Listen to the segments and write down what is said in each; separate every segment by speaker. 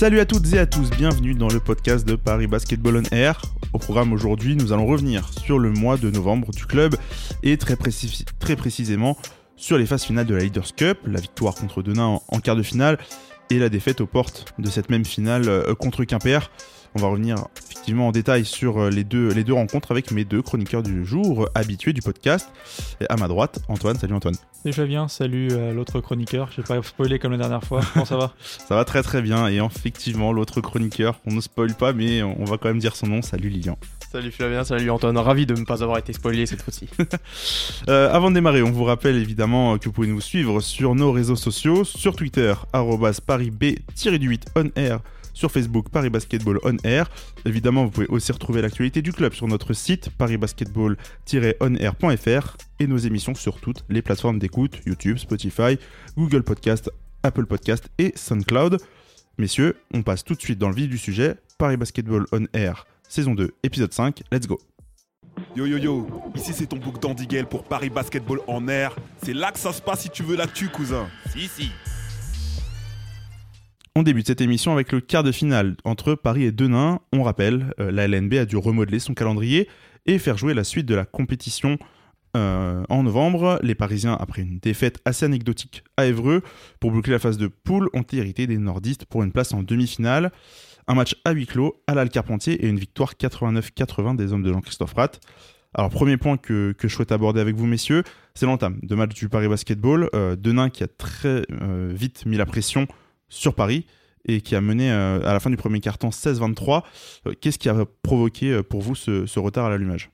Speaker 1: Salut à toutes et à tous, bienvenue dans le podcast de Paris Basketball on Air. Au programme aujourd'hui, nous allons revenir sur le mois de novembre du club et très, précisément sur les phases finales de la Leaders Cup, la victoire contre Denain en, quart de finale et la défaite aux portes de cette même finale euh, contre Quimper. On va revenir effectivement en détail sur euh, les deux, les deux rencontres avec mes deux chroniqueurs du jour habitués du podcast. Et à ma droite, Antoine. Salut Antoine.
Speaker 2: Salut Flavien, salut euh, l'autre chroniqueur. Je vais pas spoiler comme la dernière fois. Comment ça va
Speaker 1: Ça va très très bien. Et effectivement, l'autre chroniqueur, on ne spoil pas, mais on va quand même dire son nom. Salut Lilian.
Speaker 3: Salut Flavien, salut Antoine, ravi de ne pas avoir été spoilé cette fois-ci.
Speaker 1: Euh, avant de démarrer, on vous rappelle évidemment que vous pouvez nous suivre sur nos réseaux sociaux, sur Twitter, parisb-8 on air sur Facebook Paris Basketball On Air. Évidemment, vous pouvez aussi retrouver l'actualité du club sur notre site parisbasketball-onair.fr et nos émissions sur toutes les plateformes d'écoute YouTube, Spotify, Google Podcast, Apple Podcast et SoundCloud. Messieurs, on passe tout de suite dans le vif du sujet. Paris Basketball On Air, saison 2, épisode 5. Let's go.
Speaker 4: Yo yo yo, ici c'est ton book d'Andy pour Paris Basketball en air. C'est là que ça se passe si tu veux l'actu, cousin.
Speaker 5: Si, si.
Speaker 1: On débute cette émission avec le quart de finale entre Paris et Denain. On rappelle, euh, la LNB a dû remodeler son calendrier et faire jouer la suite de la compétition euh, en novembre. Les Parisiens, après une défaite assez anecdotique à Évreux, pour boucler la phase de poule, ont hérité des nordistes pour une place en demi-finale. Un match à huis clos à l'Alcarpentier et une victoire 89-80 des hommes de Jean-Christophe Rat. Alors, premier point que, je souhaite aborder avec vous, messieurs, c'est l'entame de match du Paris Basketball. Euh, Denain qui a très vite mis la pression sur Paris et qui a mené euh, à la fin du premier carton 16-23. Euh, qu'est-ce qui a provoqué euh, pour vous ce, retard à l'allumage?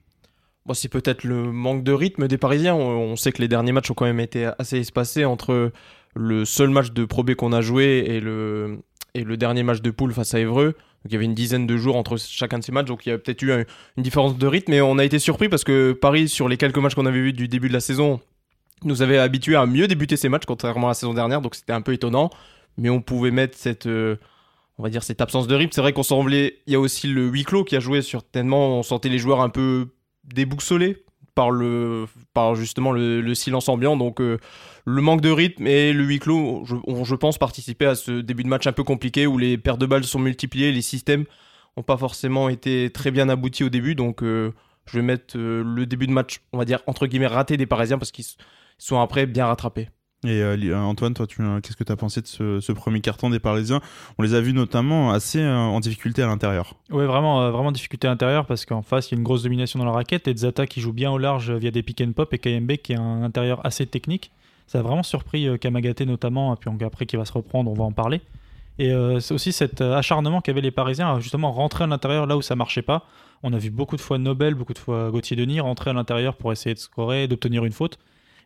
Speaker 3: Bon, C'est peut-être le manque de rythme des Parisiens. On, sait que les derniers matchs ont quand même été assez espacés entre le seul match de Pro B qu'on a joué et le, dernier match de poule face à Évreux. Donc, il y avait une dizaine de jours entre chacun de ces matchs, donc il y a peut-être eu une différence de rythme. Mais on a été surpris parce que Paris, sur les quelques matchs qu'on avait vus du début de la saison, nous avait habitués à mieux débuter ces matchs, contrairement à la saison dernière. Donc c'était un peu étonnant mais on pouvait mettre cette, euh, on va dire cette absence de rythme. C'est vrai qu'on semblait, il y a aussi le huis clos qui a joué certainement. On sentait les joueurs un peu déboussolés par le, par justement le, silence ambiant. Donc euh, le manque de rythme et le huis clos, je, je, pense, participer à ce début de match un peu compliqué où les paires de balles sont multipliées, les systèmes n'ont pas forcément été très bien aboutis au début. Donc euh, je vais mettre le début de match, on va dire entre guillemets raté des Parisiens parce qu'ils sont après bien rattrapés.
Speaker 1: Et euh, euh, Antoine, toi, euh, qu'est-ce que tu as pensé de ce, premier carton des Parisiens? On les a vus notamment assez en difficulté à l'intérieur.
Speaker 2: Oui, vraiment, vraiment difficulté à l'intérieur parce qu'en face, il y a une grosse domination dans la raquette et Zata qui joue bien au large via des pick and pop et KMB qui est un intérieur assez technique. Ça a vraiment surpris Kamagaté notamment, et puis après qui va se reprendre, on va en parler. Et c'est aussi cet acharnement qu'avaient les Parisiens à justement rentrer à l'intérieur là où ça marchait pas. On a vu beaucoup de fois Nobel, beaucoup de fois Gauthier Denis rentrer à l'intérieur pour essayer de scorer, d'obtenir une faute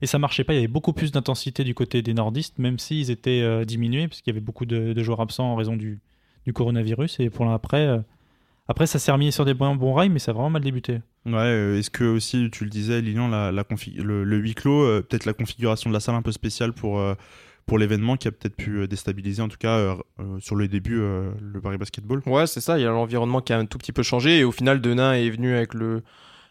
Speaker 2: et ça marchait pas. Il y avait beaucoup plus d'intensité du côté des nordistes, même s'ils étaient euh, diminués, parce qu'il y avait beaucoup de, joueurs absents en raison du, coronavirus. Et pour l'après, euh, après, ça s'est remis sur des bons, bons rails, mais ça a vraiment mal débuté.
Speaker 1: Ouais, euh, est-ce que aussi, tu le disais, Lilian, la, la le, le, huis clos, peut-être la configuration de la salle un peu spéciale pour, pour l'événement qui a peut-être pu déstabiliser, en tout cas, sur le début, le Paris Basketball?
Speaker 3: Ouais, c'est ça, il y a l'environnement qui a un tout petit peu changé, et au final, Denain est venu avec le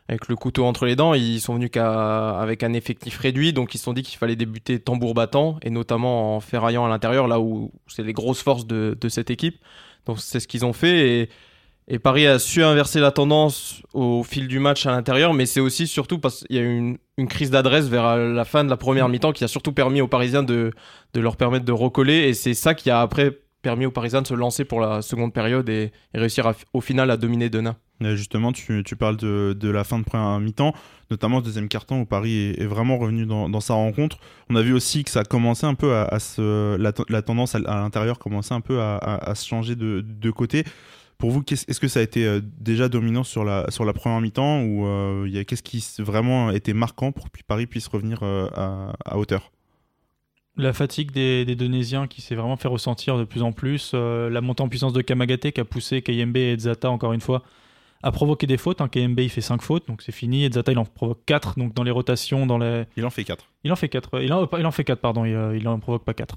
Speaker 3: avec le couteau entre les dents. Ils sont venus avec un effectif réduit, donc ils se sont dit qu'il fallait débuter tambour battant, et notamment en ferraillant à l'intérieur, là où c'est les grosses forces de, cette équipe. Donc c'est ce qu'ils ont fait, et, Paris a su inverser la tendance au fil du match à l'intérieur, mais c'est aussi surtout parce qu'il y a eu une, crise d'adresse vers la fin de la première mi-temps qui a surtout permis aux Parisiens de leur permettre de recoller, et c'est ça qui a après permis aux Parisiens de se lancer pour la seconde période et, réussir au final à dominer Denain.
Speaker 1: Justement, tu, parles de, la fin de première mi-temps, notamment ce deuxième carton où Paris est, vraiment revenu dans, sa rencontre. On a vu aussi que ça a commencé un peu à, la, tendance à, l'intérieur commençait un peu à, se changer de, côté. Pour vous, est-ce que ça a été euh, déjà dominant sur la, sur la première mi-temps ou euh, qu'est-ce qui vraiment été marquant pour que Paris puisse revenir euh, à, hauteur?
Speaker 2: La fatigue des, des Donésiens qui s'est vraiment fait ressentir de plus en plus, la montée en puissance de Kamagaté qui a poussé KMB et Zata encore une fois a provoqué des fautes. un KMB il fait 5 fautes, donc c'est fini. Et Zata il en provoque 4, donc dans les rotations, dans les.
Speaker 1: Il en fait 4.
Speaker 2: Il en fait 4, il en, il en fait 4, pardon, il, euh, il en provoque pas 4.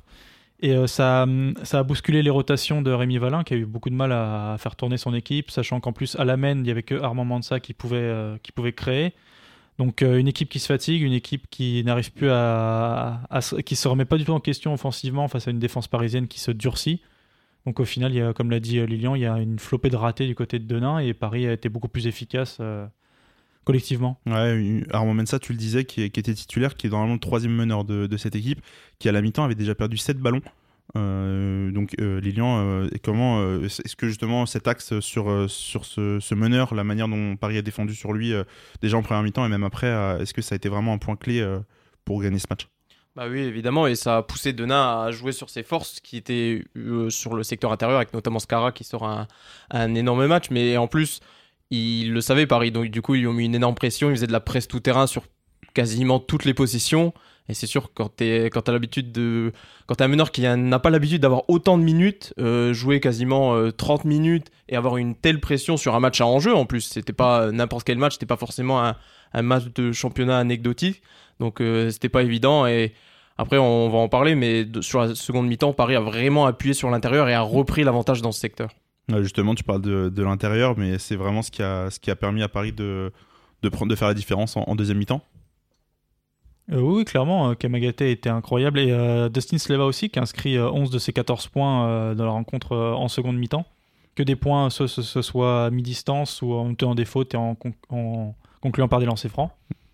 Speaker 2: Et euh, ça, ça a bousculé les rotations de Rémi Valin, qui a eu beaucoup de mal à, faire tourner son équipe, sachant qu'en plus, à la main, il n'y avait que Armand Mansa qui pouvait, euh, qui pouvait créer. Donc une équipe qui se fatigue, une équipe qui n'arrive plus à, se remet pas du tout en question offensivement face à une défense parisienne qui se durcit. Donc au final, y a, comme l'a dit euh, Lilian, il y a une flopée de ratés du côté de Denain et Paris a été beaucoup plus efficace euh, collectivement.
Speaker 1: Ouais, Armand Mensa, tu le disais, qui, qui, était titulaire, qui est normalement le troisième meneur de, de, cette équipe, qui à la mi-temps avait déjà perdu 7 ballons. Euh, donc euh, Lilian, euh, comment est-ce que justement cet axe sur, sur ce, ce, meneur, la manière dont Paris a défendu sur lui déjà en première mi-temps et même après, est-ce que ça a été vraiment un point clé pour gagner ce match?
Speaker 3: Bah oui, évidemment, et ça a poussé Denain à jouer sur ses forces qui étaient sur le secteur intérieur, avec notamment Scara qui sort un, un énorme match, mais en plus, il le savait Paris, donc du coup ils ont mis une énorme pression, ils faisaient de la presse tout terrain sur quasiment toutes les positions. Et c'est sûr, quand tu as l'habitude de. Quand un meneur qui n'a pas l'habitude d'avoir autant de minutes, euh, jouer quasiment euh, 30 minutes et avoir une telle pression sur un match à enjeu en plus, c'était pas n'importe quel match, c'était pas forcément un, match de championnat anecdotique. Donc euh, c'était pas évident. Et après, on va en parler, mais sur la seconde mi-temps, Paris a vraiment appuyé sur l'intérieur et a repris l'avantage dans ce secteur.
Speaker 1: justement, tu parles de, l'intérieur, mais c'est vraiment ce qui, a, ce qui a permis à Paris de, de, prendre, de faire la différence en, en deuxième mi-temps
Speaker 2: euh, oui, clairement, euh, Kamagaté était incroyable. Et euh, Dustin Sleva aussi, qui a inscrit 11 de ses 14 points dans la rencontre en seconde mi-temps. Que des points, ce, ce, soit à mi-distance ou en tenant des fautes et en, concluant par des lancers francs.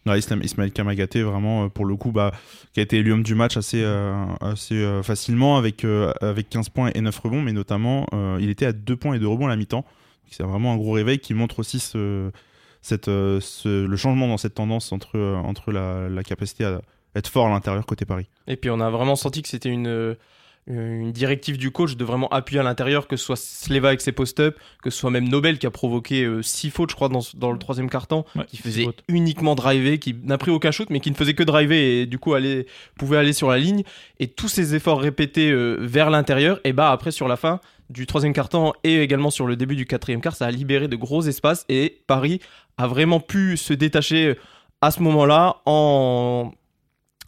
Speaker 1: Ouais, Ismaël Kamagaté, vraiment, pour le coup, bah, qui a été élu homme du match assez, facilement avec, avec 15 points et 9 rebonds, mais notamment, il était à 2 points et 2 rebonds à la mi-temps. C'est vraiment un gros réveil qui montre aussi ce, cette, euh, ce, le changement dans cette tendance entre, euh, entre la, la, capacité à être fort à l'intérieur côté Paris.
Speaker 3: Et puis on a vraiment senti que c'était une, euh, une directive du coach de vraiment appuyer à l'intérieur, que ce soit Sleva avec ses post-up, que ce soit même Nobel qui a provoqué 6 fautes, je crois, dans, dans le troisième carton, ouais, qui faisait uniquement driver, qui n'a pris aucun shoot, mais qui ne faisait que driver et du coup aller, pouvait aller sur la ligne. Et tous ces efforts répétés vers l'intérieur, et bah après sur la fin, du troisième quart-temps et également sur le début du quatrième quart, ça a libéré de gros espaces et Paris a vraiment pu se détacher à ce moment-là en,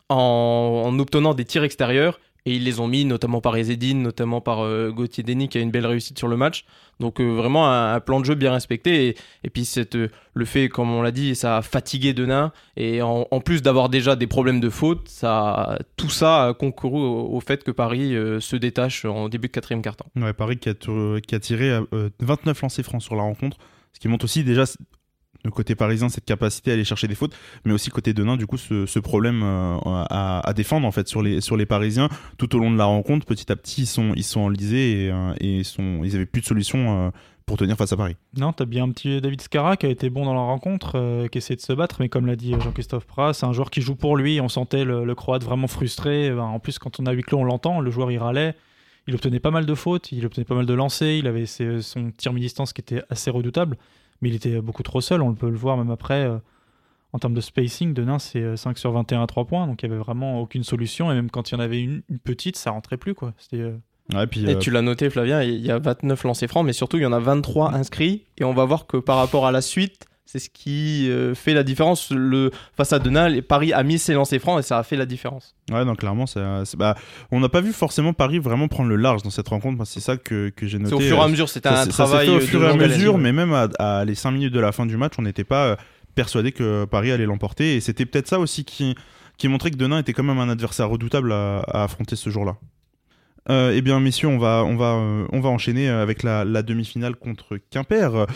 Speaker 3: en, en, obtenant des tirs extérieurs et ils les ont mis notamment par Ezedine, notamment par euh, Gauthier Denis qui a une belle réussite sur le match. Donc euh, vraiment un, plan de jeu bien respecté et, puis euh, le fait, comme on l'a dit, ça a fatigué Denain et en, plus d'avoir déjà des problèmes de faute, ça, tout ça a concouru au, fait que Paris se détache en début de quatrième quart-temps.
Speaker 1: Ouais, Paris qui a, qui a tiré 29 lancers francs sur la rencontre, ce qui montre aussi déjà côté parisien, cette capacité à aller chercher des fautes, mais aussi côté de Nain, du coup, ce, problème euh, à, défendre en fait sur les sur les Parisiens tout au long de la rencontre. Petit à petit, ils sont ils sont enlisés et, euh, ils avaient plus de solution euh, pour tenir face à Paris.
Speaker 2: Non, t'as bien un petit David Scara qui a été bon dans la rencontre, qui essaie de se battre, mais comme l'a dit Jean-Christophe Pras, c'est un joueur qui joue pour lui. On sentait le, Croate vraiment frustré. Ben, en plus, quand on a huis clos, on l'entend. Le joueur il râlait. Il obtenait pas mal de fautes, il obtenait pas mal de lancers, il avait son tir mi-distance qui était assez redoutable mais il était beaucoup trop seul, on peut le voir même après. Euh, en termes de spacing, Denain, c'est 5 sur 21 à 3 points, donc il n'y avait vraiment aucune solution, et même quand il y en avait une, une petite, ça rentrait plus. Quoi.
Speaker 3: Euh... Ouais, puis, et euh... tu l'as noté, Flavien, il y a 29 lancers francs, mais surtout il y en a 23 inscrits, et on va voir que par rapport à la suite, c'est ce qui euh, fait la différence. Le, face à Denain, Paris a mis ses lancers francs et ça a fait la différence.
Speaker 1: Ouais, donc clairement, ça, bah, on n'a pas vu forcément Paris vraiment prendre le large dans cette rencontre. C'est ça que, que j'ai noté.
Speaker 3: au fur et à mesure, c'était un travail.
Speaker 1: Ça au fur et à mesure, mais même à, à, les 5 minutes de la fin du match, on n'était pas persuadé que Paris allait l'emporter. Et c'était peut-être ça aussi qui, qui montrait que Denain était quand même un adversaire redoutable à, à affronter ce jour-là. Euh, eh bien, messieurs, on va, on va, euh, on va enchaîner avec la, la demi-finale contre Quimper,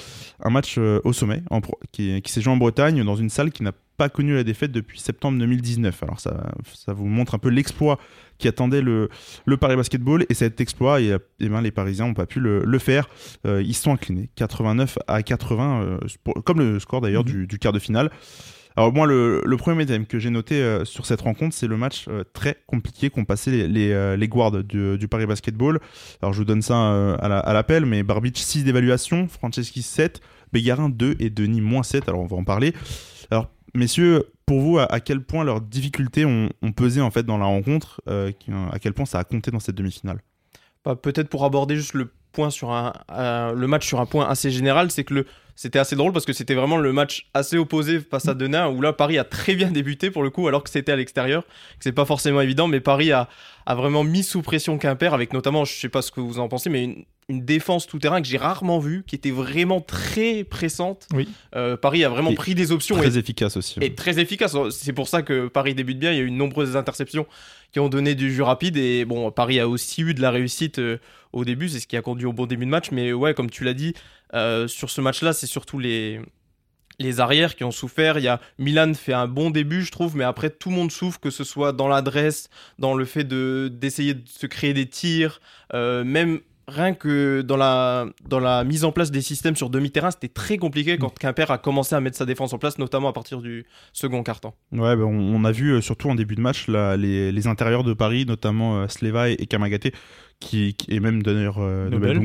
Speaker 1: un match euh, au sommet en qui, qui s'est joué en Bretagne dans une salle qui n'a pas connu la défaite depuis septembre 2019. Alors ça, ça vous montre un peu l'exploit qui attendait le, le Paris Basketball et cet exploit, et, et ben, les Parisiens n'ont pas pu le, le faire. Euh, ils sont inclinés, 89 à 80, pour, comme le score d'ailleurs mmh. du, du, quart de finale. Alors moi, le, le premier thème que j'ai noté euh, sur cette rencontre, c'est le match euh, très compliqué qu'ont passé les, les, euh, les guards du, du, Paris Basketball. Alors je vous donne ça à l'appel, la, mais Barbic 6 d'évaluation, Franceschi 7, Bégarin 2 et Denis moins 7, alors on va en parler. Alors messieurs, pour vous, à, à quel point leurs difficultés ont, ont, pesé en fait dans la rencontre, à quel point ça a compté dans cette demi-finale?
Speaker 3: Bah, Peut-être pour aborder juste le point sur un, le match sur un point assez général, c'est que le, c'était assez drôle parce que c'était vraiment le match assez opposé face à Denain où là Paris a très bien débuté pour le coup alors que c'était à l'extérieur. C'est pas forcément évident, mais Paris a, a vraiment mis sous pression Quimper avec notamment, je sais pas ce que vous en pensez, mais une, une défense tout terrain que j'ai rarement vue, qui était vraiment très pressante.
Speaker 2: Oui.
Speaker 3: Euh, Paris a vraiment
Speaker 1: Et
Speaker 3: pris des options
Speaker 1: Très
Speaker 3: et,
Speaker 1: efficace aussi.
Speaker 3: et très efficace. C'est pour ça que Paris débute bien. Il y a eu de nombreuses interceptions qui ont donné du jus rapide. Et bon, Paris a aussi eu de la réussite euh, au début. C'est ce qui a conduit au bon début de match. Mais ouais, comme tu l'as dit, euh, sur ce match-là, c'est surtout les, les arrières qui ont souffert. Il y a Milan fait un bon début, je trouve, mais après tout le monde souffre, que ce soit dans l'adresse, dans le fait de d'essayer de se créer des tirs, euh, même rien que dans la dans la mise en place des systèmes sur demi-terrain, c'était très compliqué quand Quimper a commencé à mettre sa défense en place, notamment à partir du second quart-temps.
Speaker 1: Ouais, bah, on, on a vu euh, surtout en début de match là, les, les intérieurs de Paris, notamment euh, Sleva et, et Kamagaté, qui, qui- et même d'ailleurs euh,
Speaker 2: Nobel.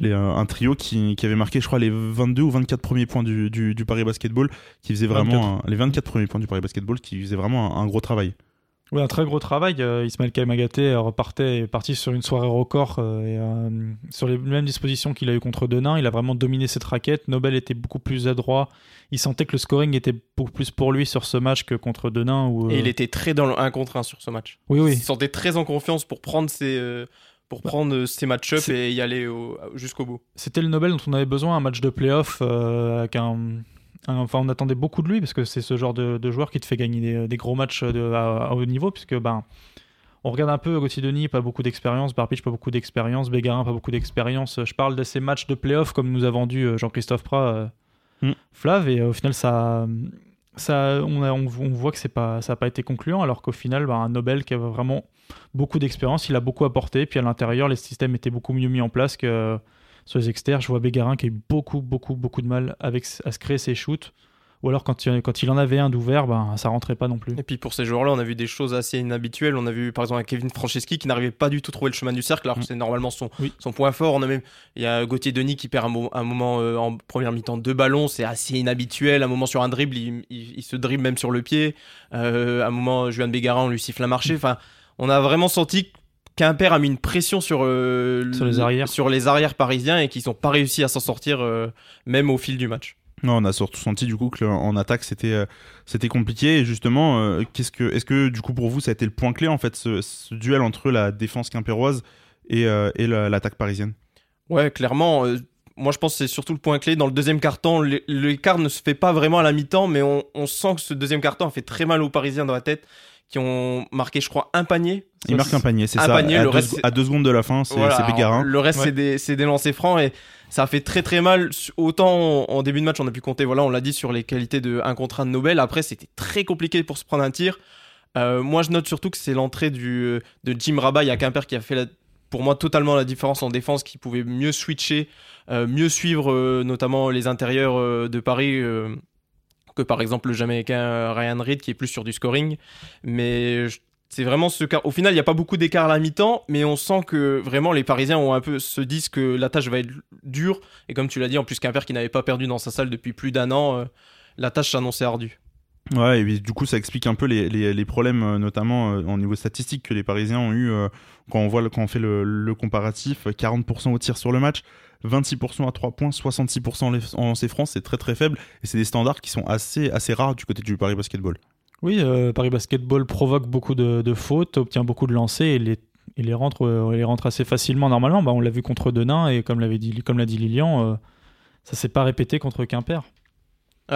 Speaker 1: Les, euh, un trio qui, qui avait marqué, je crois, les 22 ou 24 premiers points du, du, du Paris Basketball, qui faisait vraiment un- les 24 premiers points du Paris Basketball, qui faisait vraiment un, un gros travail.
Speaker 2: Oui, un très gros travail. Euh, Ismaël Kamagaté euh, repartait, est parti sur une soirée record euh, et, euh, sur les mêmes dispositions qu'il a eu contre Denain. Il a vraiment dominé cette raquette. Nobel était beaucoup plus adroit. Il sentait que le scoring était beaucoup plus pour lui sur ce match que contre Denain. Où,
Speaker 3: Et
Speaker 2: euh,
Speaker 3: il était très dans le 1 contre 1 sur ce match.
Speaker 2: Oui,
Speaker 3: Il
Speaker 2: oui.
Speaker 3: se sentait très en confiance pour prendre ses euh, pour prendre euh, ses match-up
Speaker 2: c'est-
Speaker 3: et y aller au- jusqu'au bout.
Speaker 2: C'était le Nobel dont on avait besoin, un match de playoff euh, avec un- Enfin, on attendait beaucoup de lui parce que c'est ce genre de, de joueur qui te fait gagner des, des gros matchs de, à, à haut niveau. Puisque ben, on regarde un peu Gauthier Denis, pas beaucoup d'expérience, Barbich, pas beaucoup d'expérience, Bégarin, pas beaucoup d'expérience. Je parle de ces matchs de playoff comme nous a vendu euh, Jean-Christophe Prat, euh,
Speaker 1: Mm.
Speaker 2: Flav, et euh, au final, ça. Ça, on, a- on, on voit que c'est pas, ça n'a pas été concluant, alors qu'au final, ben, un Nobel qui avait vraiment beaucoup d'expérience, il a beaucoup apporté. Puis à l'intérieur, les systèmes étaient beaucoup mieux mis en place que, sur les externes, je vois Bégarin qui a eu beaucoup, beaucoup, beaucoup de mal avec, à se créer ses shoots. Ou alors quand il, quand il en avait un d'ouvert, ben, ça rentrait pas non plus.
Speaker 3: Et puis pour ces joueurs-là, on a vu des choses assez inhabituelles. On a vu par exemple un Kevin Franceschi qui n'arrivait pas du tout à trouver le chemin du cercle, alors que
Speaker 1: Mm.
Speaker 3: c'est normalement son,
Speaker 2: Oui.
Speaker 3: son point fort. On a même il y a Gauthier Denis qui perd un, mo- un moment euh, en première mi-temps deux ballons, c'est assez inhabituel. Un moment sur un dribble, il, il- il se dribble même sur le pied. Euh, un moment, Juan Bégarin, on lui siffle un marché. Enfin, on a vraiment senti qu'Impair a mis une pression sur, euh,
Speaker 2: Sur les
Speaker 3: le-
Speaker 2: arrières.
Speaker 3: sur les arrières parisiens et qu'ils n'ont pas réussi à s'en sortir euh, même au fil du match.
Speaker 1: Non, on a surtout senti du coup que en attaque c'était euh, c'était compliqué et justement euh, qu'est-ce que est-ce que du coup pour vous ça a été le point clé en fait ce, ce duel entre la défense quimpéroise et, euh, et la- l'attaque parisienne?
Speaker 3: Ouais, clairement. euh, moi, je pense que c'est surtout le point clé. Dans le deuxième carton, l'é- l'écart ne se fait pas vraiment à la mi-temps, mais on, on sent que ce deuxième carton a fait très mal aux Parisiens dans la tête, qui ont marqué, je crois, un panier.
Speaker 1: Il marque un panier, c'est
Speaker 3: un
Speaker 1: ça.
Speaker 3: panier,
Speaker 1: à,
Speaker 3: le
Speaker 1: deux,
Speaker 3: reste,
Speaker 1: à deux secondes de la fin, c'est
Speaker 3: Voilà,
Speaker 1: c'est Bégarin.
Speaker 3: Le reste,
Speaker 2: Ouais.
Speaker 3: c'est des, c'est des lancers francs et ça a fait très très mal. Autant en début de match, on a pu compter, voilà, on l'a dit sur les qualités de un contre un de Nobel. Après, c'était très compliqué pour se prendre un tir. Euh, moi, je note surtout que c'est l'entrée de Jim Rabat à Quimper qui a fait la- pour moi totalement la différence en défense, qui pouvait mieux switcher, euh, mieux suivre euh, notamment les intérieurs euh, de Paris. Que par exemple le Jamaïcain euh, Ryan Reid qui est plus sur du scoring. Mais c'est vraiment ce quart. Au final, il n'y a pas beaucoup d'écart à la mi-temps, mais on sent que vraiment les Parisiens ont un peu se disent que la tâche va être dure. Et comme tu l'as dit, en plus Quimper qui n'avait pas perdu dans sa salle depuis plus d'un an, euh, la tâche s'annonçait ardue.
Speaker 1: Ouais, et du coup, ça explique un peu les, problèmes, euh, notamment euh, au niveau statistique, que les Parisiens ont eu euh, quand on voit quand fait le, comparatif. 40% au tir sur le match, 26% à 3 points, 66% en lancers francs, c'est très très faible. Et c'est des standards qui sont assez, assez rares du côté du Paris Basketball.
Speaker 2: Oui, euh, Paris Basketball provoque beaucoup de, fautes, obtient beaucoup de lancers et les, et les, rentre, euh, assez facilement normalement. Bah, on l'a vu contre Denain et comme l'avait dit, l'a dit Lilian, euh, ça s'est pas répété contre Quimper.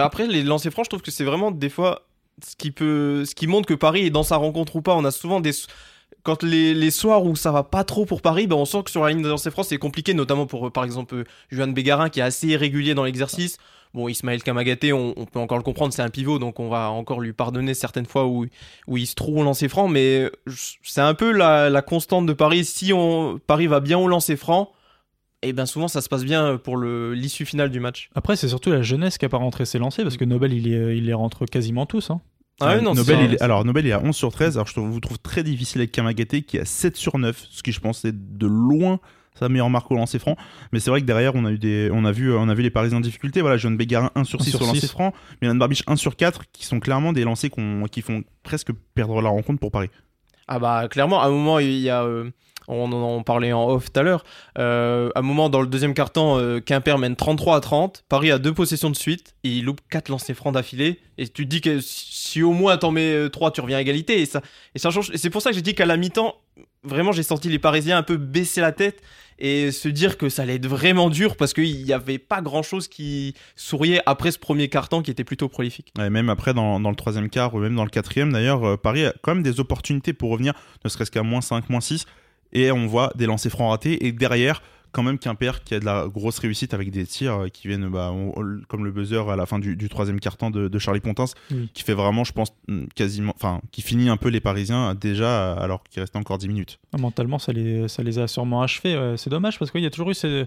Speaker 3: Après, les lancers francs, je trouve que c'est vraiment des fois ce qui montre que Paris est dans sa rencontre ou pas. On a souvent des quand les, soirs où ça va pas trop pour Paris, ben on sent que sur la ligne de lancers francs c'est compliqué, notamment pour euh, par exemple euh, Juan Bégarin qui est assez irrégulier dans l'exercice. Bon, Ismaël Kamagaté, on, on peut encore le comprendre, c'est un pivot, donc on va encore lui pardonner certaines fois où, il se trouve au lancer franc, mais c'est un peu la, constante de Paris. Si Paris va bien au lancer franc, et ben souvent ça se passe bien pour le- l'issue finale du match.
Speaker 2: Après, c'est surtout la jeunesse qui a pas rentré ses lancers parce que Nobel, il, est- il les rentre quasiment tous. hein.
Speaker 3: Ah ouais, non,
Speaker 1: Nobel,
Speaker 3: c'est-
Speaker 1: il est- alors, Nobel, il est à 11 sur 13. Alors, je trouve- vous trouve très difficile avec Kamagaté qui est à 7 sur 9, ce qui, je pense, est de loin sa meilleure marque au lancer franc. Mais c'est vrai que derrière, on a, eu des, on a, vu, on a vu les Parisiens en difficulté. Voilà, John Bégarin 1 sur 6
Speaker 2: sur
Speaker 1: sur lancer franc, Milan Barbiche 1 sur 4, qui sont clairement des lancers qui font presque perdre la rencontre pour Paris.
Speaker 3: Ah bah clairement, à un moment, il y a euh, On en parlait en off tout à l'heure. Euh, à un moment, dans le deuxième quart-temps, euh, Quimper mène 33 à 30. Paris a deux possessions de suite. Et il loupe 4 lancers francs d'affilée. Et tu te dis que si au moins t'en mets 3, tu reviens à égalité. Et ça, et ça change. C'est pour ça que j'ai dit qu'à la mi-temps, vraiment, j'ai senti les Parisiens un peu baisser la tête et se dire que ça allait être vraiment dur parce qu'il n'y avait pas grand chose qui souriait après ce premier quart-temps qui était plutôt prolifique.
Speaker 1: Et même après, dans, dans le troisième quart ou même dans le quatrième, d'ailleurs, euh, Paris a quand même des opportunités pour revenir, ne serait-ce qu'à moins 5, moins 6. Et on voit des lancers francs ratés. Et derrière, quand même Quimper qui a de la grosse réussite avec des tirs euh, qui viennent bah, on- comme le buzzer à la fin du, du troisième quart-temps de, de Charlie Pontins
Speaker 2: Oui.
Speaker 1: qui fait vraiment je pense mm, quasiment enfin qui finit un peu les Parisiens déjà alors qu'il restait encore 10 minutes
Speaker 2: Ah, Mentalement, ça les, ça les a sûrement achevés. ouais. C'est dommage parce qu'il y a toujours eu ces,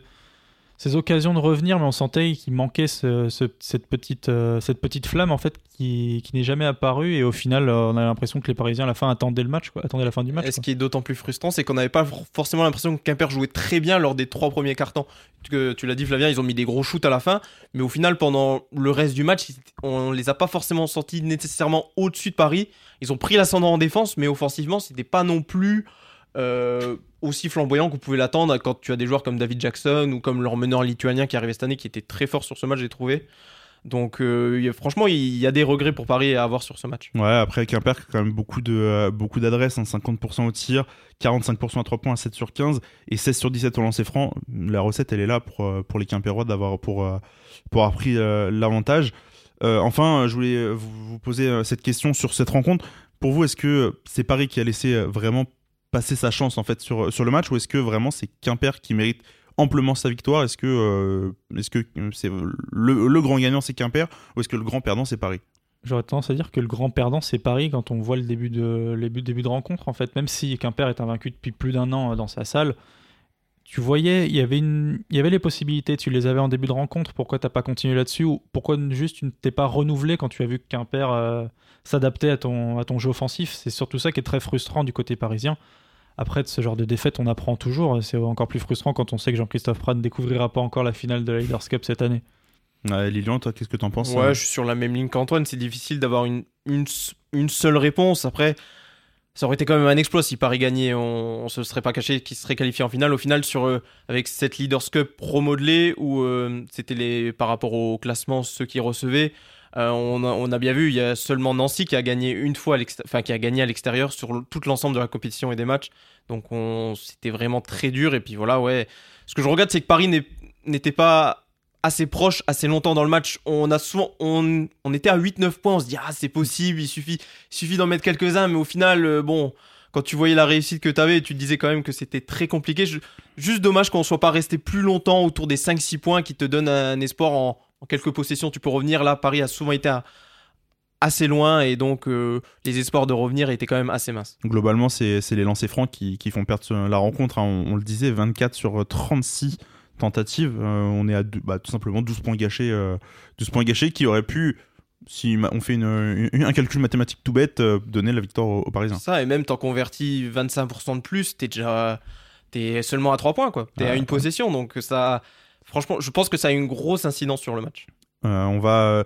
Speaker 2: ces occasions de revenir, mais on sentait qu'il manquait ce- ce- cette, petite, euh, cette petite flamme en fait qui, qui n'est jamais apparue. Et au final, euh, on a l'impression que les Parisiens à la fin attendaient le match, quoi, attendaient la fin du match.
Speaker 3: Et ce
Speaker 2: quoi.
Speaker 3: qui est d'autant plus frustrant, c'est qu'on n'avait pas for- forcément l'impression que Quimper jouait très bien lors des trois premiers cartons. Que tu l'as dit, Flavien, ils ont mis des gros shoots à la fin, mais au final, pendant le reste du match, on les a pas forcément sentis nécessairement au-dessus de Paris. Ils ont pris l'ascendant en défense, mais offensivement, c'était pas non plus euh, aussi flamboyant qu'on pouvait l'attendre quand tu as des joueurs comme David Jackson ou comme leur meneur lituanien qui est arrivé cette année, qui était très fort sur ce match, j'ai trouvé. Donc, euh, franchement, il y a des regrets pour Paris à avoir sur ce match.
Speaker 1: ouais après Quimper quand même beaucoup de euh, beaucoup d'adresses hein, 50% au tir 45% à 3 points à 7 sur 15 et 16 sur 17 au lancer franc la recette elle est là pour, euh, pour les Quimpérois d'avoir pour, pour avoir pris l'avantage enfin, je voulais vous, vous poser cette question sur cette rencontre. Pour vous, est-ce que c'est Paris qui a laissé vraiment passer sa chance en fait sur, sur le match ou est-ce que vraiment c'est Quimper qui mérite amplement sa victoire? Est-ce que euh, que euh, c'est le, le grand gagnant c'est Quimper ou est-ce que le grand perdant c'est Paris?
Speaker 2: J'aurais tendance à dire que le grand perdant, c'est Paris quand on voit le début de, les buts- début de rencontre. En fait, même si Quimper est invaincu depuis plus d'un an euh, dans sa salle, tu voyais, il y avait une, il y avait les possibilités. Tu les avais en début de rencontre. Pourquoi t'as pas continué là-dessus? Ou pourquoi juste tu ne t'es pas renouvelé quand tu as vu Quimper s'adaptait à ton, à ton jeu offensif? C'est surtout ça qui est très frustrant du côté parisien. Après, de ce genre de défaite, on apprend toujours. C'est encore plus frustrant quand on sait que Jean-Christophe Prat ne découvrira pas encore la finale de la Leaders Cup cette année.
Speaker 1: Ouais, Lilian, toi, qu'est-ce que t'en penses
Speaker 3: Ouais,
Speaker 1: euh
Speaker 3: je suis sur la même ligne qu'Antoine. C'est difficile d'avoir une, une, seule réponse. Après, ça aurait été quand même un exploit si Paris gagnait. On, on se serait pas caché qu'il serait qualifié en finale. Au final, sur, euh, avec cette Leaders Cup remodelée, où euh, c'était les, par rapport au classement ceux qui recevaient, euh, on, a, bien vu, il y a seulement Nancy qui a gagné une fois, enfin qui a gagné à l'extérieur sur tout l'ensemble de la compétition et des matchs. Donc on, c'était vraiment très dur. Et puis voilà, ouais. Ce que je regarde, c'est que Paris n'était pas assez proche assez longtemps dans le match. On a souvent, on, on était à 8-9 points. On se dit ah c'est possible, il suffit, il suffit d'en mettre quelques-uns. Mais au final, euh, bon, quand tu voyais la réussite que tu avais, tu te disais quand même que c'était très compliqué. Juste dommage qu'on soit pas resté plus longtemps autour des 5-6 points qui te donnent un espoir en, en quelques possessions. Tu peux revenir là. Paris a souvent été à- assez loin et donc euh, les espoirs de revenir étaient quand même assez minces.
Speaker 1: Globalement, c'est les lancers francs qui, qui font perdre la rencontre. hein. On, on le disait, 24 sur 36 tentatives. Euh, on est à deux- bah, tout simplement 12 points gâchés, euh, 12 points gâchés qui auraient pu, si on fait une- une- un calcul mathématique tout bête, euh, donner la victoire aux, aux Parisiens.
Speaker 3: Ça, et même t'en convertis 25% de plus, t'es déjà. T'es seulement à 3 points, quoi. T'es à une possession, donc ça. Franchement, je pense que ça a une grosse incidence sur le match.
Speaker 1: Euh, on va, euh,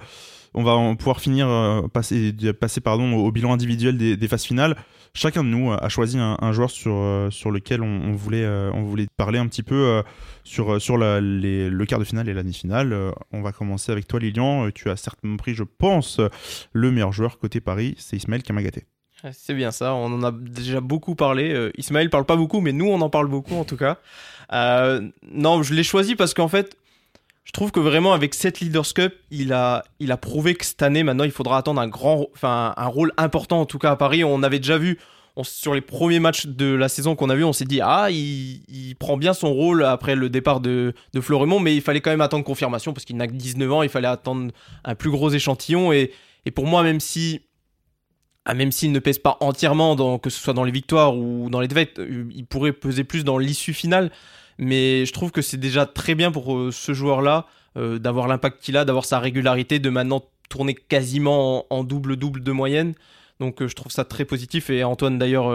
Speaker 1: on va pouvoir finir, euh, passer, passer pardon, au bilan individuel des, phases finales. Chacun de nous a choisi un, joueur sur, sur lequel on, voulait, on voulait parler un petit peu sur, sur la- les- le quart de finale et la demi-finale. On va commencer avec toi, Lilian. Tu as certainement pris, je pense, le meilleur joueur côté Paris, c'est Ismaël Kamagaté.
Speaker 3: C'est bien ça, on en a déjà beaucoup parlé. Euh, Ismaël parle pas beaucoup, mais nous on en parle beaucoup en tout cas. Euh, non, je l'ai choisi parce qu'en fait, je trouve que vraiment avec cette Leaders Cup, il a, il a prouvé que cette année, maintenant, il faudra attendre un grand, un rôle important en tout cas à Paris. On avait déjà vu sur les premiers matchs de la saison qu'on a vu, on s'est dit ah il, il prend bien son rôle après le départ de, de Florimont, mais il fallait quand même attendre confirmation parce qu'il n'a que 19 ans, il fallait attendre un plus gros échantillon et, et pour moi même si ah, même s'il ne pèse pas entièrement, dans, que ce soit dans les victoires ou dans les défaites, euh, il pourrait peser plus dans l'issue finale. Mais je trouve que c'est déjà très bien pour euh, ce joueur-là euh, d'avoir l'impact qu'il a, d'avoir sa régularité, de maintenant tourner quasiment en double-double de moyenne. Donc je trouve ça très positif. Et Antoine d'ailleurs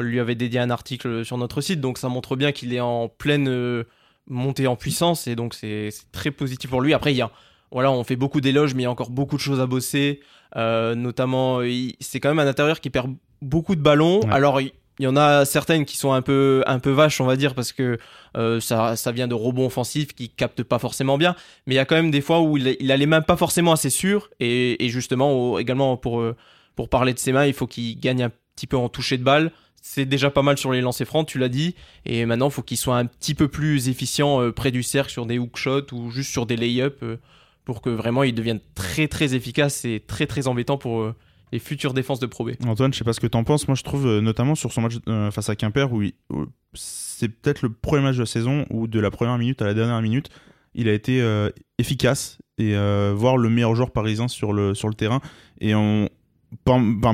Speaker 3: lui avait dédié un article sur notre site. Donc ça montre bien qu'il est en pleine montée en puissance. Et donc c'est très positif pour lui. Après, il y a, voilà, on fait beaucoup d'éloges, mais il y a encore beaucoup de choses à bosser. Euh, notamment, c'est quand même un intérieur qui perd beaucoup de ballons.
Speaker 1: Ouais.
Speaker 3: Alors, il- y en a certaines qui sont un peu, un peu vaches, on va dire, parce que euh, ça, ça vient de rebonds offensifs qui captent pas forcément bien. Mais il y a quand même des fois où il, il a les mains pas forcément assez sûres. Et, et justement, également pour, euh, pour parler de ses mains, il faut qu'il gagne un petit peu en toucher de balle. C'est déjà pas mal sur les lancers francs, tu l'as dit. Et maintenant, il faut qu'il soit un petit peu plus efficient euh, près du cercle sur des hook shots ou juste sur des lay-ups euh, pour que vraiment il devienne très très efficace et très très embêtant pour euh, les futures défenses de Pro B.
Speaker 1: Antoine, je sais pas ce que t'en penses. Moi, je trouve euh, notamment sur son match euh, face à Quimper, où, c'est peut-être le premier match de la saison où de la première minute à la dernière minute, il a été efficace et voir le meilleur joueur parisien sur le, sur le terrain. Et on,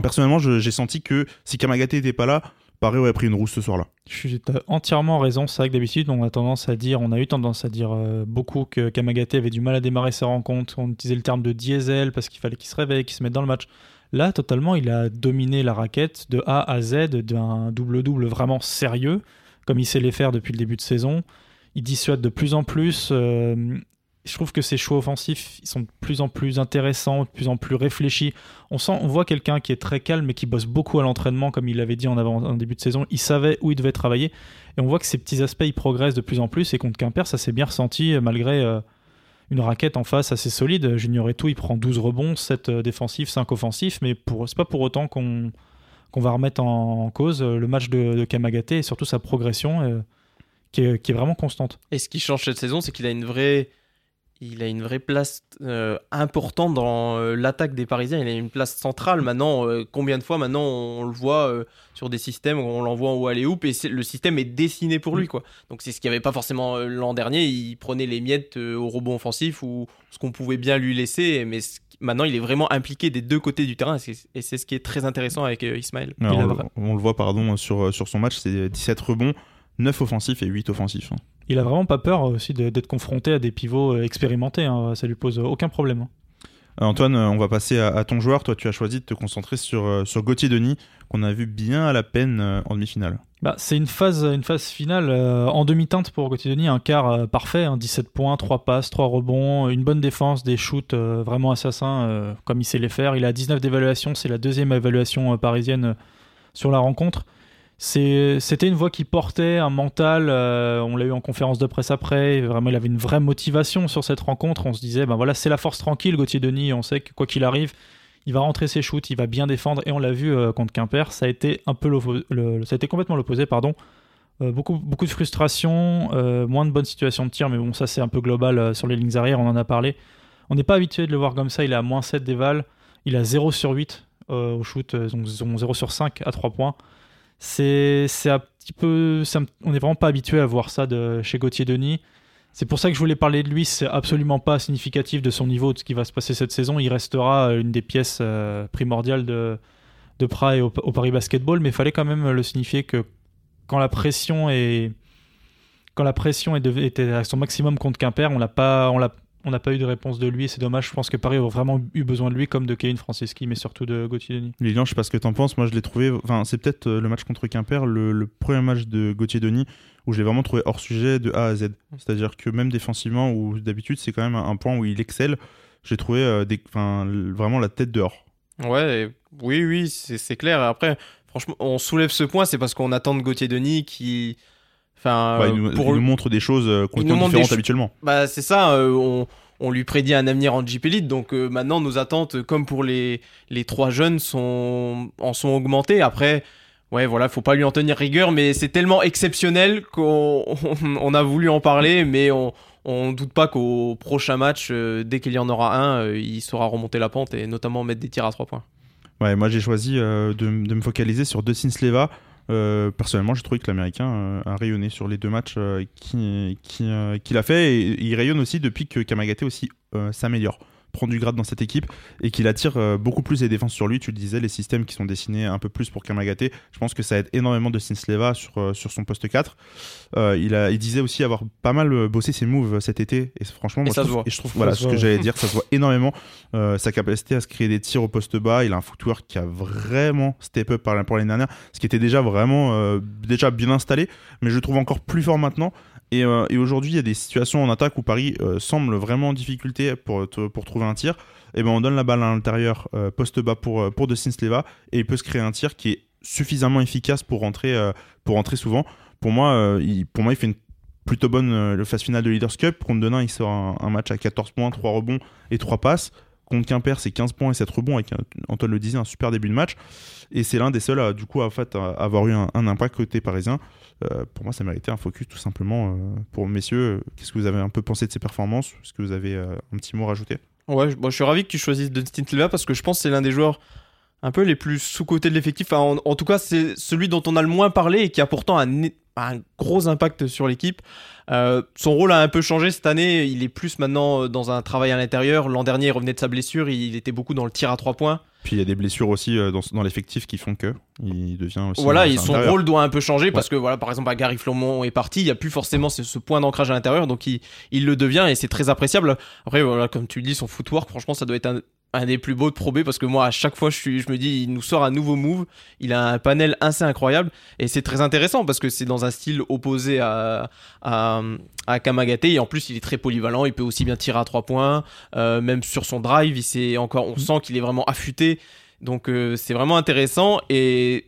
Speaker 1: personnellement, j'ai senti que si Kamagaté était pas là, Paris aurait pris une rousse ce soir-là.
Speaker 2: Suis t'as entièrement raison. C'est vrai que d'habitude, on a tendance à dire, on a eu tendance à dire euh, beaucoup que Kamagaté avait du mal à démarrer ses rencontres. On utilisait le terme de diesel parce qu'il fallait qu'il se réveille, qu'il se mette dans le match. Là, totalement, il a dominé la raquette de A à Z d'un double-double vraiment sérieux, comme il sait les faire depuis le début de saison. Il dissuade de plus en plus. euh, je trouve que ses choix offensifs ils sont de plus en plus intéressants, de plus en plus réfléchis. On sent, on voit quelqu'un qui est très calme et qui bosse beaucoup à l'entraînement, comme il l'avait dit en, avant, en début de saison. Il savait où il devait travailler. Et on voit que ces petits aspects, ils progressent de plus en plus. Et contre Quimper, ça s'est bien ressenti, euh, malgré euh, une raquette en face assez solide. Junior tout, il prend 12 rebonds, 7 euh, défensifs, 5 offensifs. Mais pour, c'est pas pour autant qu'on va remettre en, cause le match de, de Kamagaté et surtout sa progression qui est vraiment constante.
Speaker 3: Et ce qui change cette saison, c'est qu'il a une vraie, il a une vraie place euh, importante dans euh, l'attaque des Parisiens. Il a une place centrale maintenant. euh, combien de fois maintenant on, le voit sur des systèmes où on l'envoie en haut à les hoops et le système est dessiné pour lui quoi. Donc c'est ce qu'il n'y avait pas forcément l'an dernier. Il prenait les miettes au rebond offensif ou ce qu'on pouvait bien lui laisser. Mais maintenant il est vraiment impliqué des deux côtés du terrain et c'est- ce qui est très intéressant avec Ismaël.
Speaker 1: Alors, on, le voit pardon, sur, sur son match, c'est 17 rebonds, 9 offensifs et 8 offensifs. hein.
Speaker 2: Il a vraiment pas peur euh, aussi d'être confronté à des pivots euh, expérimentés. hein. Ça lui pose euh, aucun problème. hein.
Speaker 1: Antoine, on va passer à, à ton joueur. Toi, tu as choisi de te concentrer sur, sur Gauthier Denis, qu'on a vu bien à la peine en demi-finale.
Speaker 2: Bah, c'est une phase, une phase finale euh, en demi-teinte pour Gauthier Denis, un quart euh, parfait, hein, 17 points, 3 passes, 3 rebonds, une bonne défense, des shoots euh, vraiment assassins comme il sait les faire. Il a 19 d'évaluation, c'est la deuxième évaluation parisienne sur la rencontre. C'était une voix qui portait un mental, euh, on l'a eu en conférence de presse après, vraiment il avait une vraie motivation sur cette rencontre. On se disait, ben voilà, c'est la force tranquille, Gauthier Denis, on sait que quoi qu'il arrive, il va rentrer ses shoots, il va bien défendre, et on l'a vu euh, contre Quimper, ça a été un peu le, ça a été complètement l'opposé, pardon. Euh, beaucoup, beaucoup de frustration, moins de bonnes situations de tir, mais bon, ça c'est un peu global sur les lignes arrière, on en a parlé. On n'est pas habitué de le voir comme ça, il est à moins 7 d'éval, il a 0 sur 8 euh, au shoot, donc ils ont 0 sur 5 à 3 points. C'est un petit peu. on n'est vraiment pas habitué à voir ça de, chez Gauthier Denis. C'est pour ça que je voulais parler de lui. C'est absolument pas significatif de son niveau, de ce qui va se passer cette saison. Il restera euh, une des pièces euh, primordiales de, de Prague au, Paris Basketball, mais il fallait quand même le signifier que quand la pression est quand la pression est était à son maximum contre Quimper, on l'a pas on l'a on n'a pas eu de réponse de lui. et C'est dommage. Je pense que Paris a vraiment eu besoin de lui, comme de Kevin Franceschi, mais surtout de Gauthier Denis.
Speaker 1: Lilian, je sais pas ce que t'en penses. Moi, je l'ai trouvé. Enfin, c'est peut-être euh, le match contre Quimper, le, le premier match de Gauthier Denis, où je l'ai vraiment trouvé hors sujet de A à Z. C'est-à-dire que même défensivement, où d'habitude c'est quand même un, un point où il excelle, j'ai trouvé euh, des, enfin, l- vraiment la tête dehors.
Speaker 3: Ouais, et- oui, oui, c'est c'est clair. Après, franchement, on soulève ce point, c'est parce qu'on attend de Gauthier Denis qui. Enfin,
Speaker 1: Ouais,
Speaker 3: euh,
Speaker 1: il, nous,
Speaker 3: pour
Speaker 1: il nous montre des choses euh,
Speaker 3: il
Speaker 1: complètement
Speaker 3: des
Speaker 1: différentes habituellement.
Speaker 3: Bah, c'est ça, euh, on, on lui prédit un avenir en Jeep Elite, donc euh, maintenant nos attentes, euh, comme pour les, les trois jeunes, sont, en sont augmentées. Après, ouais, voilà, faut pas lui en tenir rigueur, mais c'est tellement exceptionnel qu'on on, on a voulu en parler, mais on, on doute pas qu'au prochain match, euh, dès qu'il y en aura un, euh, il saura remonter la pente et notamment mettre des tirs à trois points.
Speaker 1: Ouais, moi j'ai choisi euh, de, de me focaliser sur Dustin Sleva. Euh, personnellement, j'ai trouvé que l'Américain euh, a rayonné sur les deux matchs euh, qui- qui, qu'il a fait. Et il rayonne aussi depuis que Kamagaté aussi s'améliore, prend du grade dans cette équipe et qu'il attire euh, beaucoup plus les défenses sur lui. Tu le disais, les systèmes qui sont dessinés un peu plus pour Kamagaté, je pense que ça aide énormément Dustin Sleva sur, euh, sur son poste 4. Euh, il, a, il disait aussi avoir pas mal bossé ses moves cet été et franchement, moi,
Speaker 3: ça
Speaker 1: je
Speaker 3: se
Speaker 1: trouve,
Speaker 3: voit.
Speaker 1: et je trouve
Speaker 2: Ça
Speaker 1: voilà
Speaker 2: se
Speaker 1: ce que
Speaker 2: voit,
Speaker 1: j'allais dire, ça se voit énormément. Euh, sa capacité à se créer des tirs au poste bas, il a un footwork qui a vraiment step up par- pour l'année dernière, ce qui était déjà vraiment euh, déjà bien installé, mais je le trouve encore plus fort maintenant. Et, euh, et aujourd'hui, il y a des situations en attaque où Paris euh, semble vraiment en difficulté pour, pour trouver un tir. Et ben on donne la balle à l'intérieur, euh, poste bas pour, pour De Sleva, et il peut se créer un tir qui est suffisamment efficace pour rentrer, pour rentrer souvent. Pour moi, il, pour moi, il fait une plutôt bonne euh, phase finale de Leaders Cup. Contre Denain, il sort un, un match à 14 points, 3 rebonds et 3 passes. Contre Quimper, c'est 15 points et 7 rebonds avec, Antoine le disait, un super début de match. Et c'est l'un des seuls, à, du coup, à, à avoir eu un, impact côté parisien. Euh, pour moi, ça méritait un focus tout simplement. euh, pour messieurs, euh, qu'est-ce que vous avez un peu pensé de ses performances? Est-ce que vous avez un petit mot à rajouter?
Speaker 3: Ouais, bon, je suis ravi que tu choisisses Dustin Silva parce que je pense que c'est l'un des joueurs un peu les plus sous-cotés de l'effectif. En, en tout cas, c'est celui dont on a le moins parlé et qui a pourtant un, un gros impact sur l'équipe. Euh, son rôle a un peu changé cette année. Il est plus maintenant euh, dans un travail à l'intérieur. L'an dernier, il revenait de sa blessure. Il était beaucoup dans le tir à trois points.
Speaker 1: Puis il y a des blessures aussi euh, dans, dans l'effectif qui font que il devient aussi.
Speaker 3: Voilà, et son rôle doit un peu changer parce que voilà, par exemple, Gary Flomont est parti, il n'y a plus forcément ce, ce point d'ancrage à l'intérieur, donc il, il le devient et c'est très appréciable. Après, voilà, comme tu le dis, son footwork, franchement, ça doit être un, un des plus beaux de Pro B parce que moi, à chaque fois, je, suis, je me dis, il nous sort un nouveau move. Il a un panel assez incroyable et c'est très intéressant parce que c'est dans un style opposé à, à, à Kamagate et en plus, il est très polyvalent. Il peut aussi bien tirer à trois points, euh, même sur son drive, il encore, on sent qu'il est vraiment affûté. Donc, euh, c'est vraiment intéressant et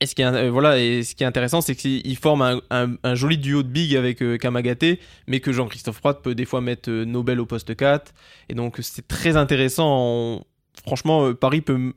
Speaker 3: et ce qui est, euh, voilà, et ce qui est intéressant, c'est qu'il forme un, un- joli duo de big avec euh, mais que Jean-Christophe Pratt peut des fois mettre euh, Nobel au poste 4. Et donc, c'est très intéressant. en- Franchement, euh, Paris peut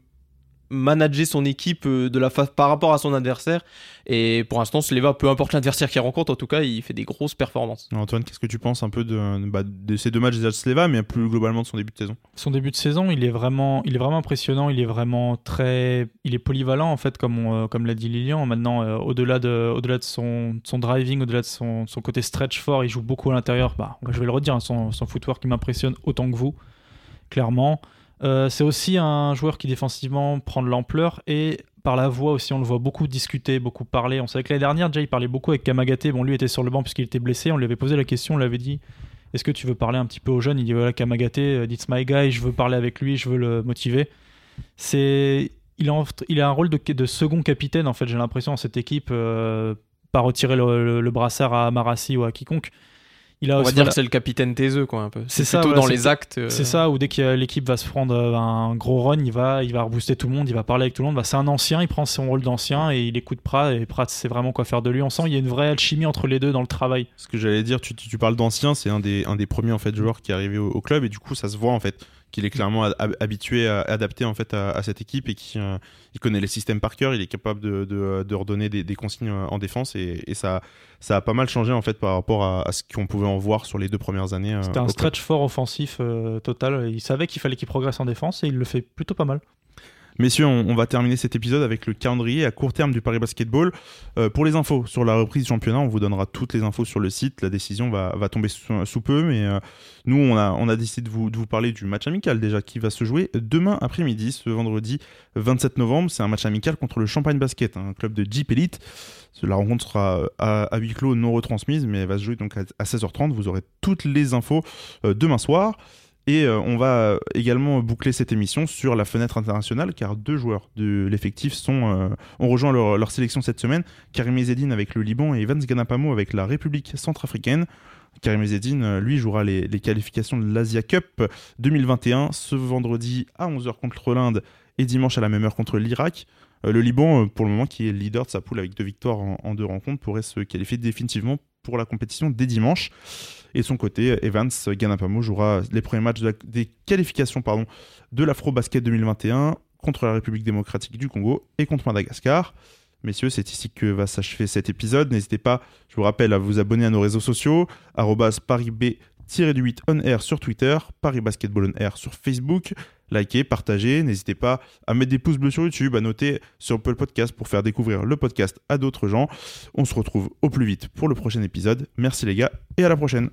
Speaker 3: manager son équipe euh, de la fa- par rapport à son adversaire. Et pour l'instant, Sleva, peu importe l'adversaire qu'il rencontre, en tout cas, il fait des grosses performances.
Speaker 1: Antoine, qu'est-ce que tu penses un peu de, bah, de ces deux matchs déjà de Sleva, mais plus globalement de son début de saison?
Speaker 2: Son début de saison, il est vraiment, il est vraiment impressionnant. Il est vraiment très, il est polyvalent en fait, comme on, euh, comme l'a dit Lilian. Maintenant, euh, au-delà de, au-delà de son, de son driving, au-delà de son, son côté stretch fort, il joue beaucoup à l'intérieur. Bah, je vais le redire, hein, son, son footwork qui m'impressionne autant que vous, clairement. Euh, c'est aussi un joueur qui défensivement prend de l'ampleur et par la voix aussi, on le voit beaucoup discuter, beaucoup parler. On savait que l'année dernière, déjà, il parlait beaucoup avec Kamagaté. Bon, lui était sur le banc puisqu'il était blessé. On lui avait posé la question, on lui avait dit est-ce que tu veux parler un petit peu aux jeunes? Il dit voilà, Kamagaté, euh, it's my guy, je veux parler avec lui, je veux le motiver. Il a, il a un rôle de, second capitaine en fait. J'ai l'impression dans cette équipe, euh, pas retirer le brassard à Marassi ou à quiconque. Il a
Speaker 3: On va dire
Speaker 2: voilà,
Speaker 3: que c'est le capitaine taiseux, quoi, un peu.
Speaker 2: C'est
Speaker 3: plutôt
Speaker 2: voilà,
Speaker 3: dans les actes. euh,
Speaker 2: c'est ça, ou dès que l'équipe va se prendre euh, un gros run, il va, il va rebooster tout le monde, il va parler avec tout le monde. Bah, c'est un ancien, il prend son rôle d'ancien et il écoute Pratt. Et Pratt sait vraiment quoi faire de lui. On sent qu'il y a une vraie alchimie entre les deux dans le travail.
Speaker 1: Ce que j'allais dire, tu, tu- tu parles d'ancien, c'est un des, un des premiers en fait joueurs qui est arrivé au, au club et du coup ça se voit en fait qu'il est clairement habitué, à, adapté en fait à, à cette équipe et qui euh, il connaît les systèmes par cœur, il est capable de, de, de redonner des, des consignes euh, en défense et, et ça, ça a pas mal changé en fait par rapport à, à ce qu'on pouvait en voir sur les deux premières années. euh,
Speaker 2: C'était un
Speaker 1: club.
Speaker 2: stretch fort offensif euh, total. Il savait qu'il fallait qu'il progresse en défense et il le fait plutôt pas mal.
Speaker 1: Messieurs, on, va terminer cet épisode avec le calendrier à court terme du Paris Basketball. Euh, pour les infos sur la reprise du championnat, on vous donnera toutes les infos sur le site. La décision va, tomber sous, peu, mais euh, nous, on a, décidé de vous, parler du match amical déjà qui va se jouer demain après-midi, ce vendredi 27 novembre. C'est un match amical contre le Champagne Basket, un club de Jeep Elite. La rencontre sera euh, à, huis clos, non retransmise, mais elle va se jouer donc à, à 16h30. Vous aurez toutes les infos demain soir. Et euh, on va également boucler cette émission sur la fenêtre internationale car deux joueurs de l'effectif sont, euh, ont rejoint leur, sélection cette semaine. Karim Ezzedine avec le Liban et Evans Ganapamo avec la République centrafricaine. Karim Ezzedine, euh, lui, jouera les, qualifications de l'Asia Cup 2021 ce vendredi à 11h contre l'Inde et dimanche à la même heure contre l'Irak. Euh, le Liban, euh, pour le moment, qui est leader de sa poule avec deux victoires en, en deux rencontres, pourrait se qualifier définitivement pour la compétition dès dimanche. Et de son côté, Evans Ganapamo jouera les premiers matchs des qualifications pardon, de l'Afro-Basket 2021 contre la République démocratique du Congo et contre Madagascar. Messieurs, c'est ici que va s'achever cet épisode. N'hésitez pas, je vous rappelle, à vous abonner à nos réseaux sociaux, arrobas parisb-8 on air sur Twitter, Paris Basketball on air sur Facebook. Likez, partagez, n'hésitez pas à mettre des pouces bleus sur YouTube, à noter sur Apple Podcast pour faire découvrir le podcast à d'autres gens. On se retrouve au plus vite pour le prochain épisode. Merci les gars et à la prochaine.